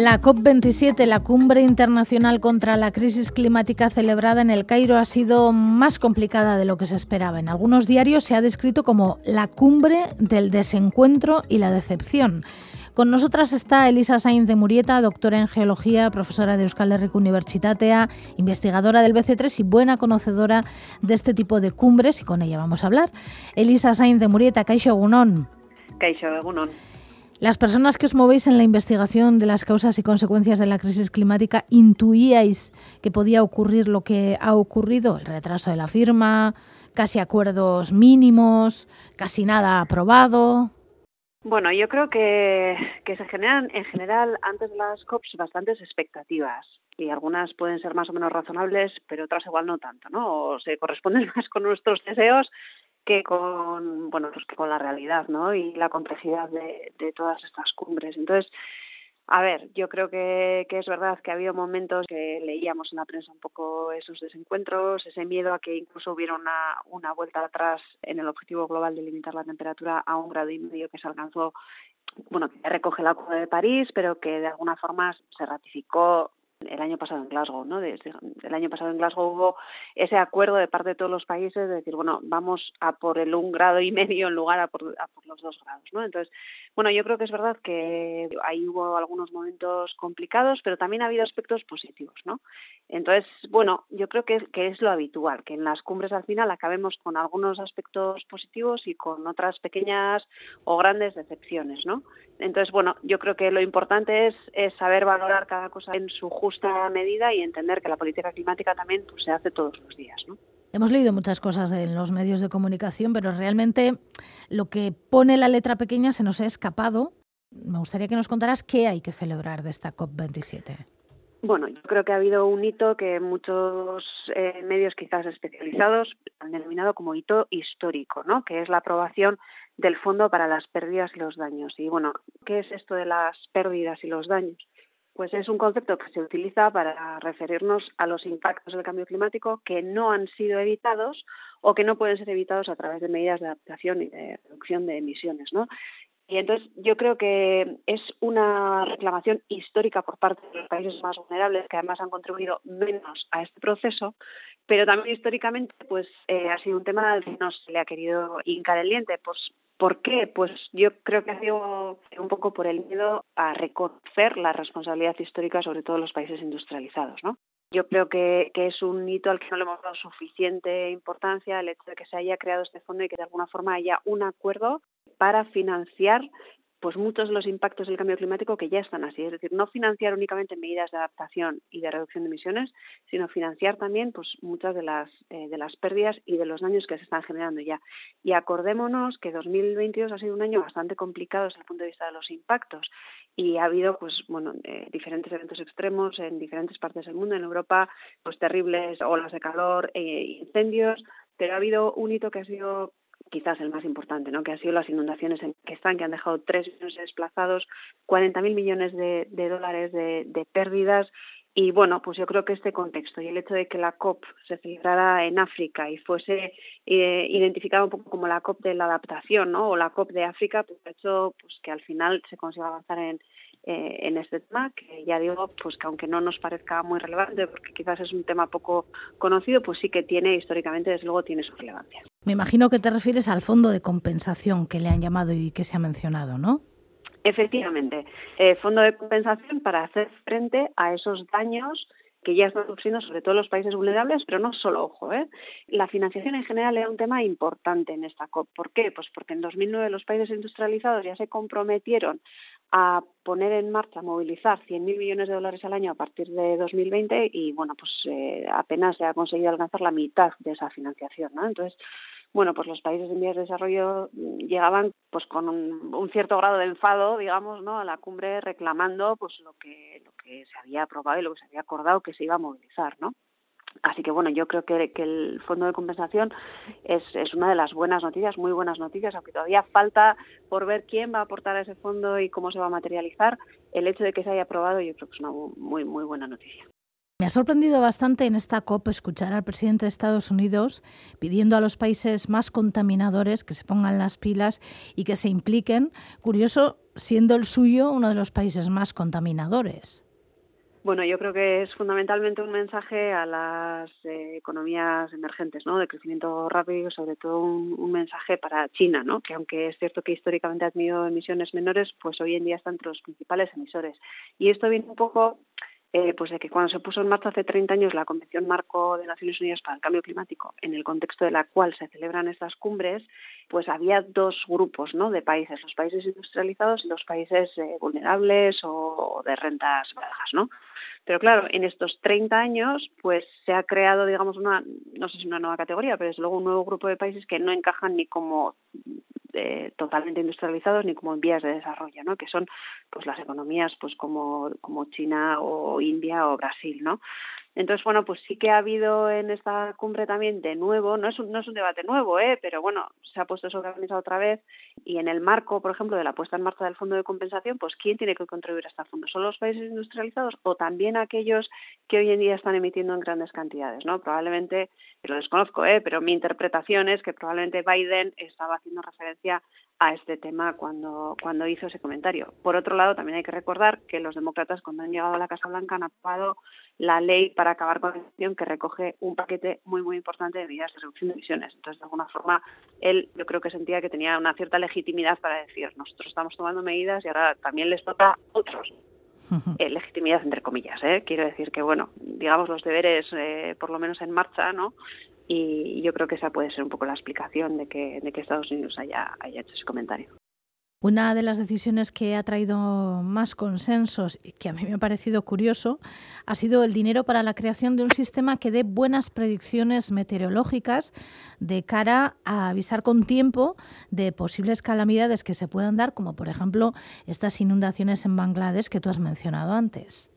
La COP27, la cumbre internacional contra la crisis climática celebrada en el Cairo, ha sido más complicada de lo que se esperaba. En algunos diarios se ha descrito como la cumbre del desencuentro y la decepción. Con nosotras está Elisa Sainz de Murieta, doctora en geología, profesora de Euskal Herriko Universitatea, investigadora del BC3 y buena conocedora de este tipo de cumbres, y con ella vamos a hablar. Elisa Sainz de Murieta. Kaixo Egunon. Las personas que os movéis en la investigación de las causas y consecuencias de la crisis climática, ¿intuíais que podía ocurrir lo que ha ocurrido? El retraso de la firma, casi acuerdos mínimos, casi nada aprobado. Bueno, yo creo que, se generan en general antes de las COPs bastantes expectativas y algunas pueden ser más o menos razonables, pero otras igual no tanto, ¿no? O se corresponden más con nuestros deseos que con bueno pues que con la realidad no y la complejidad de, de todas estas cumbres. Entonces a ver, yo creo que, que, es verdad que ha habido momentos que leíamos en la prensa un poco esos desencuentros, ese miedo a que incluso hubiera una, una vuelta atrás en el objetivo global de limitar la temperatura a un grado y medio que se alcanzó, bueno, que recoge el Acuerdo de París, pero que de alguna forma se ratificó el año pasado en Glasgow, ¿no? El año pasado en Glasgow hubo ese acuerdo de parte de todos los países de decir, bueno, vamos a por el un grado y medio en lugar a por, a por los dos grados, ¿no? Entonces, bueno, yo creo que es verdad que ahí hubo algunos momentos complicados, pero también ha habido aspectos positivos, ¿no? Entonces, bueno, yo creo que, es lo habitual, que en las cumbres al final acabemos con algunos aspectos positivos y con otras pequeñas o grandes decepciones, ¿no? Entonces, bueno, yo creo que lo importante es, es saber valorar cada cosa en su justa medida y entender que la política climática también pues, se hace todos los días, ¿no? Hemos leído muchas cosas en los medios de comunicación, pero realmente lo que pone la letra pequeña se nos ha escapado. Me gustaría que nos contaras qué hay que celebrar de esta COP27. Bueno, yo creo que ha habido un hito que muchos eh, medios quizás especializados han denominado como hito histórico, ¿no? Que es la aprobación del Fondo para las Pérdidas y los Daños. Y bueno, ¿qué es esto de las pérdidas y los daños? Pues es un concepto que se utiliza para referirnos a los impactos del cambio climático que no han sido evitados o que no pueden ser evitados a través de medidas de adaptación y de reducción de emisiones, ¿no? Y entonces yo creo que es una reclamación histórica por parte de los países más vulnerables que además han contribuido menos a este proceso, pero también históricamente pues eh, ha sido un tema al que no se le ha querido hincar el diente. Pues, ¿Por qué? Pues yo creo que ha sido un poco por el miedo a reconocer la responsabilidad histórica sobre todo los países industrializados, ¿no? Yo creo que, es un hito al que no le hemos dado suficiente importancia el hecho de que se haya creado este fondo y que de alguna forma haya un acuerdo para financiar pues muchos de los impactos del cambio climático que ya están así, es decir, no financiar únicamente medidas de adaptación y de reducción de emisiones, sino financiar también pues muchas de las eh, de las pérdidas y de los daños que se están generando ya. Y acordémonos que 2022 ha sido un año bastante complicado desde el punto de vista de los impactos. Y ha habido pues bueno eh, diferentes eventos extremos en diferentes partes del mundo, en Europa pues terribles olas de calor, e incendios, pero ha habido un hito que ha sido quizás el más importante, ¿no? que han sido las inundaciones en que están, que han dejado 3 millones de desplazados, 40.000 millones de, dólares de, pérdidas. Y bueno, pues yo creo que este contexto y el hecho de que la COP se celebrara en África y fuese eh, identificada un poco como la COP de la adaptación, ¿no? O la COP de África, pues ha hecho pues que al final se consiga avanzar eh, en este tema, que ya digo, pues que aunque no nos parezca muy relevante, porque quizás es un tema poco conocido, pues sí que tiene, históricamente, desde luego, tiene su relevancia. Me imagino que te refieres al fondo de compensación que le han llamado y que se ha mencionado, ¿no? Efectivamente, eh, fondo de compensación para hacer frente a esos daños que ya están sufriendo sobre todo los países vulnerables, pero no solo, ojo, ¿eh? la financiación en general era un tema importante en esta COP. ¿Por qué? Pues porque en 2009 los países industrializados ya se comprometieron a poner en marcha, movilizar 100.000 millones de dólares al año a partir de 2020 y, bueno, pues eh, apenas se ha conseguido alcanzar la mitad de esa financiación, ¿no? Entonces, bueno, pues los países en vías de desarrollo llegaban pues con un, un, cierto grado de enfado, digamos, ¿no? a la cumbre reclamando pues lo que lo que se había aprobado y lo que se había acordado que se iba a movilizar, ¿no? Así que bueno, yo creo que, que el fondo de compensación es, es, una de las buenas noticias, muy buenas noticias, aunque todavía falta por ver quién va a aportar a ese fondo y cómo se va a materializar. El hecho de que se haya aprobado yo creo que es una muy, muy buena noticia. Me ha sorprendido bastante en esta COP escuchar al presidente de Estados Unidos pidiendo a los países más contaminadores que se pongan las pilas y que se impliquen. Curioso siendo el suyo uno de los países más contaminadores. Bueno, yo creo que es fundamentalmente un mensaje a las eh, economías emergentes, ¿no? De crecimiento rápido, sobre todo un, mensaje para China, ¿no? Que aunque es cierto que históricamente ha tenido emisiones menores, pues hoy en día está entre los principales emisores. Y esto viene un poco eh, pues de que cuando se puso en marcha hace 30 años la Convención Marco de Naciones Unidas para el Cambio Climático, en el contexto de la cual se celebran estas cumbres, pues había dos grupos ¿no? de países, los países industrializados y los países eh, vulnerables o de rentas bajas. ¿no? Pero claro, en estos 30 años pues se ha creado, digamos, una, no sé si una nueva categoría, pero es luego un nuevo grupo de países que no encajan ni como eh, totalmente industrializados ni como en vías de desarrollo, ¿no? Que son pues las economías pues como, como China o India o Brasil, ¿no? Entonces, bueno, pues sí que ha habido en esta cumbre también de nuevo, no es un, no es un debate nuevo, ¿eh? pero bueno, se ha puesto sobre la otra vez y en el marco, por ejemplo, de la puesta en marcha del Fondo de Compensación, pues ¿quién tiene que contribuir a este fondo? ¿Son los países industrializados o también aquellos que hoy en día están emitiendo en grandes cantidades? ¿no? Probablemente, lo desconozco, ¿eh? pero mi interpretación es que probablemente Biden estaba haciendo referencia a este tema cuando, cuando hizo ese comentario. Por otro lado, también hay que recordar que los demócratas, cuando han llegado a la Casa Blanca, han aprobado la ley para acabar con la emisión que recoge un paquete muy, muy importante de medidas de reducción de emisiones. Entonces, de alguna forma, él yo creo que sentía que tenía una cierta legitimidad para decir, nosotros estamos tomando medidas y ahora también les toca a otros. Eh, legitimidad entre comillas, ¿eh? quiero decir que bueno, digamos los deberes eh, por lo menos en marcha, ¿no? Y yo creo que esa puede ser un poco la explicación de que, de que Estados Unidos haya, haya hecho ese comentario. Una de las decisiones que ha traído más consensos y que a mí me ha parecido curioso ha sido el dinero para la creación de un sistema que dé buenas predicciones meteorológicas de cara a avisar con tiempo de posibles calamidades que se puedan dar, como por ejemplo estas inundaciones en Bangladesh que tú has mencionado antes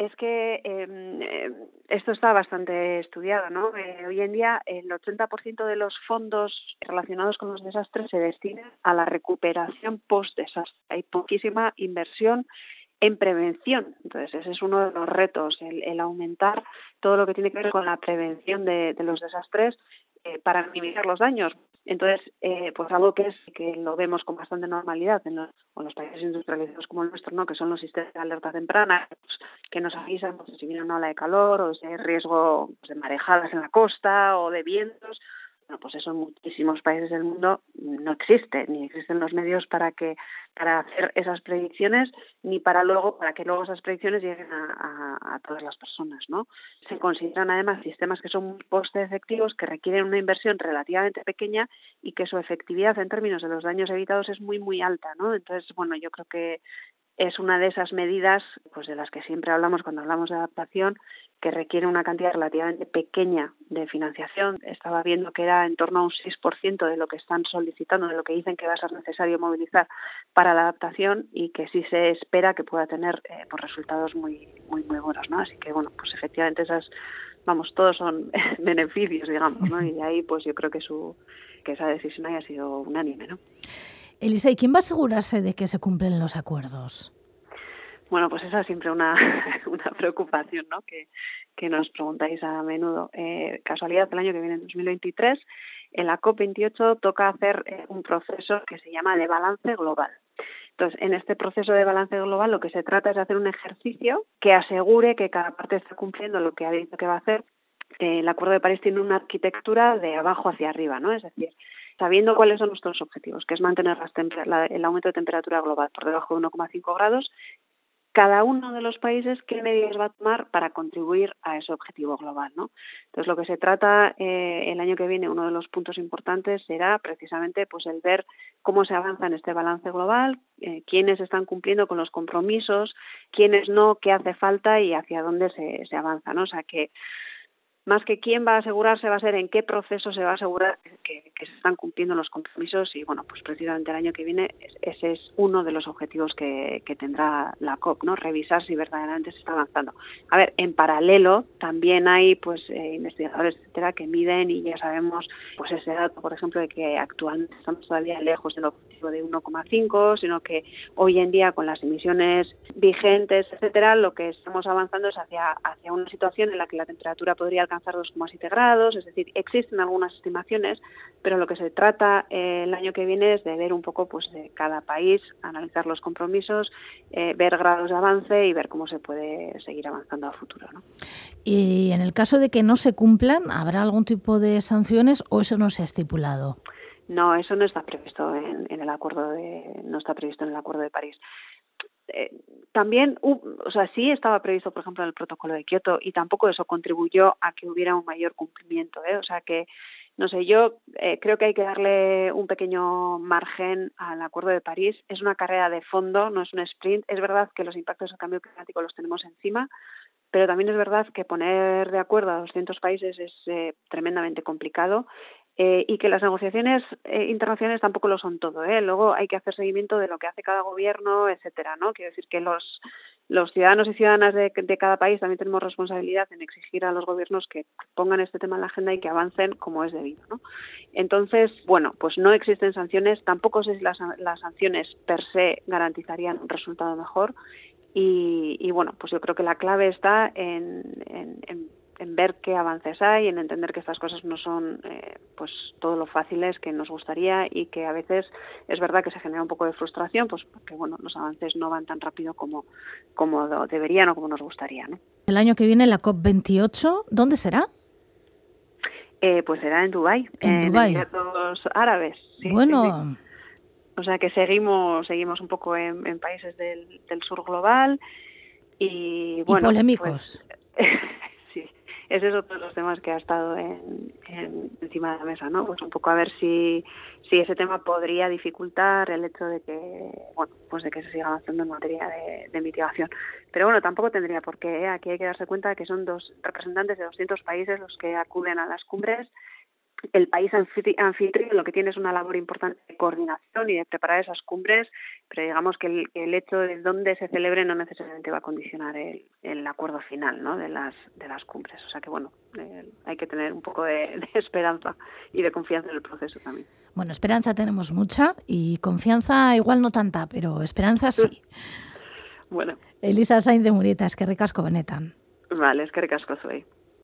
es que em, em, esto está bastante estudiado, ¿no? Eh, hoy en día el 80% de los fondos relacionados con los desastres se destinan a la recuperación post-desastre. Hay poquísima inversión en prevención. Entonces, ese es uno de los retos, el, aumentar todo lo que tiene que ver con la prevención de, los desastres eh, para minimizar los daños. Entonces, eh, pues algo que es que lo vemos con bastante normalidad en los, países industrializados como el nuestro, ¿no? que son los sistemas de alerta temprana, pues, que nos avisan pues, si viene una ola de calor o si hay riesgo pues, de marejadas en la costa o de vientos bueno, pues eso en muchísimos países del mundo no existe, ni existen los medios para que para hacer esas predicciones, ni para luego para que luego esas predicciones lleguen a, todas las personas, ¿no? Se consideran además sistemas que son muy coste efectivos, que requieren una inversión relativamente pequeña y que su efectividad en términos de los daños evitados es muy muy alta, ¿no? Entonces, bueno, yo creo que es una de esas medidas pues de las que siempre hablamos cuando hablamos de adaptación que requiere una cantidad relativamente pequeña de financiación. Estaba viendo que era en torno a un 6% de lo que están solicitando, de lo que dicen que va a ser necesario movilizar para la adaptación y que sí se espera que pueda tener eh, pues resultados muy muy muy buenos, ¿no? Así que bueno, pues efectivamente esas vamos, todos son beneficios, digamos, ¿no? Y ahí pues yo creo que su que esa decisión haya sido unánime, ¿no? Elisa, ¿y quién va a asegurarse de que se cumplen los acuerdos? Bueno, pues esa es siempre una, una preocupación ¿no? que, que nos preguntáis a menudo. Eh, casualidad, el año que viene, en 2023, en la COP28 toca hacer eh, un proceso que se llama de balance global. Entonces, en este proceso de balance global lo que se trata es de hacer un ejercicio que asegure que cada parte está cumpliendo lo que ha dicho que va a hacer. Eh, el Acuerdo de París tiene una arquitectura de abajo hacia arriba, ¿no? Es decir, sabiendo cuáles son nuestros objetivos, que es mantener el aumento de temperatura global por debajo de 1,5 grados, cada uno de los países qué medidas va a tomar para contribuir a ese objetivo global. ¿no? Entonces, lo que se trata eh, el año que viene, uno de los puntos importantes será precisamente pues, el ver cómo se avanza en este balance global, eh, quiénes están cumpliendo con los compromisos, quiénes no, qué hace falta y hacia dónde se, se avanza. ¿no? O sea, que más que quién va a asegurarse va a ser en qué proceso se va a asegurar que, se están cumpliendo los compromisos y bueno pues precisamente el año que viene ese es uno de los objetivos que, tendrá la COP no revisar si verdaderamente se está avanzando. A ver en paralelo también hay pues eh, investigadores etcétera que miden y ya sabemos pues ese dato por ejemplo de que actualmente estamos todavía lejos del objetivo objetivo de 1,5, sino que hoy en día con las emisiones vigentes, etcétera, lo que estamos avanzando es hacia, hacia una situación en la que la temperatura podría alcanzar 2,7 grados, es decir, existen algunas estimaciones, pero lo que se trata eh, el año que viene es de ver un poco pues de cada país, analizar los compromisos, eh, ver grados de avance y ver cómo se puede seguir avanzando a futuro. ¿no? Y en el caso de que no se cumplan, ¿habrá algún tipo de sanciones o eso no se ha estipulado? No, eso no está previsto en, el acuerdo de, no está previsto en el acuerdo de París. Eh, también, o sea, sí estaba previsto, por ejemplo, en el protocolo de Kioto y tampoco eso contribuyó a que hubiera un mayor cumplimiento. ¿eh? O sea que, no sé, yo eh, creo que hay que darle un pequeño margen al acuerdo de París. Es una carrera de fondo, no es un sprint. Es verdad que los impactos del cambio climático los tenemos encima, pero también es verdad que poner de acuerdo a 200 países es tremendamente complicado eh, y que las negociaciones eh, internacionales tampoco lo son todo. ¿eh? Luego hay que hacer seguimiento de lo que hace cada gobierno, etcétera. ¿no? Quiero decir que los, los ciudadanos y ciudadanas de, cada país también tenemos responsabilidad en exigir a los gobiernos que pongan este tema en la agenda y que avancen como es debido. ¿no? Entonces, bueno, pues no existen sanciones. Tampoco sé si las, sanciones per se garantizarían un resultado mejor. Y, y, bueno, pues yo creo que la clave está en en ver qué avances hay, en entender que estas cosas no son eh, pues todo lo fáciles que nos gustaría y que a veces es verdad que se genera un poco de frustración, pues porque bueno los avances no van tan rápido como como deberían o como nos gustaría, ¿no? El año que viene la COP 28, ¿dónde será? Eh, pues será en Dubai, en, Dubai. los árabes. bueno. O sea que seguimos seguimos un poco en, países del, del, sur global y bueno. Y polémicos. Pues, ese es otro de los temas que ha estado en, encima de la mesa, ¿no? Pues un poco a ver si, si ese tema podría dificultar el hecho de que, bueno, pues de que se siga avanzando en materia de, de mitigación. Pero bueno, tampoco tendría por qué. ¿eh? Aquí hay que darse cuenta que son dos representantes de 200 países los que acuden a las cumbres el país anfitrión lo que tiene es una labor importante de coordinación y de preparar esas cumbres, pero digamos que el, el hecho de dónde se celebre no necesariamente va a condicionar el, el acuerdo final ¿no? de, las, de las cumbres. O sea que, bueno, eh, hay que tener un poco de, de, esperanza y de confianza en el proceso también. Bueno, esperanza tenemos mucha y confianza igual no tanta, pero esperanza sí. bueno. Elisa Sainz de Murieta, es que recasco benetan. Vale, es que recasco soy.